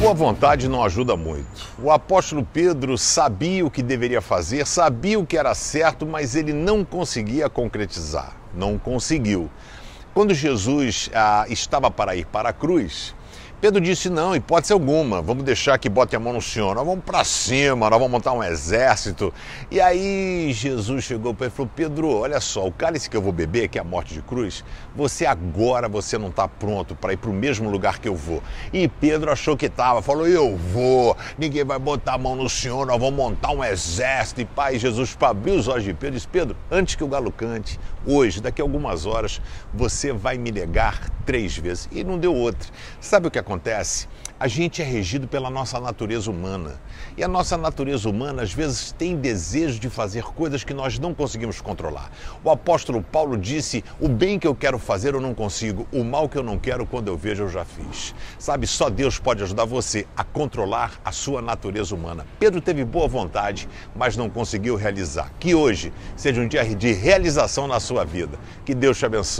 Boa vontade não ajuda muito. O apóstolo Pedro sabia o que deveria fazer, sabia o que era certo, mas ele não conseguia concretizar. Não conseguiu. Quando Jesus ah, estava para ir para a cruz, Pedro disse: não, hipótese alguma, vamos deixar que bote a mão no Senhor, nós vamos para cima, nós vamos montar um exército. E aí Jesus chegou para ele e falou: Pedro, olha só, o cálice que eu vou beber, que é a morte de cruz, você agora você não está pronto para ir para o mesmo lugar que eu vou. E Pedro achou que estava, falou: eu vou, ninguém vai botar a mão no Senhor, nós vamos montar um exército. E pai, Jesus abriu os olhos de Pedro e disse: Pedro, antes que o galo cante, hoje, daqui a algumas horas, você vai me negar três vezes. E não deu outra. Sabe o que acontece? A gente é regido pela nossa natureza humana. E a nossa natureza humana, às vezes, tem desejo de fazer coisas que nós não conseguimos controlar. O apóstolo Paulo disse: O bem que eu quero fazer eu não consigo, o mal que eu não quero, quando eu vejo, eu já fiz. Sabe, só Deus pode ajudar você a controlar a sua natureza humana. Pedro teve boa vontade, mas não conseguiu realizar. Que hoje seja um dia de realização na sua vida. Que Deus te abençoe.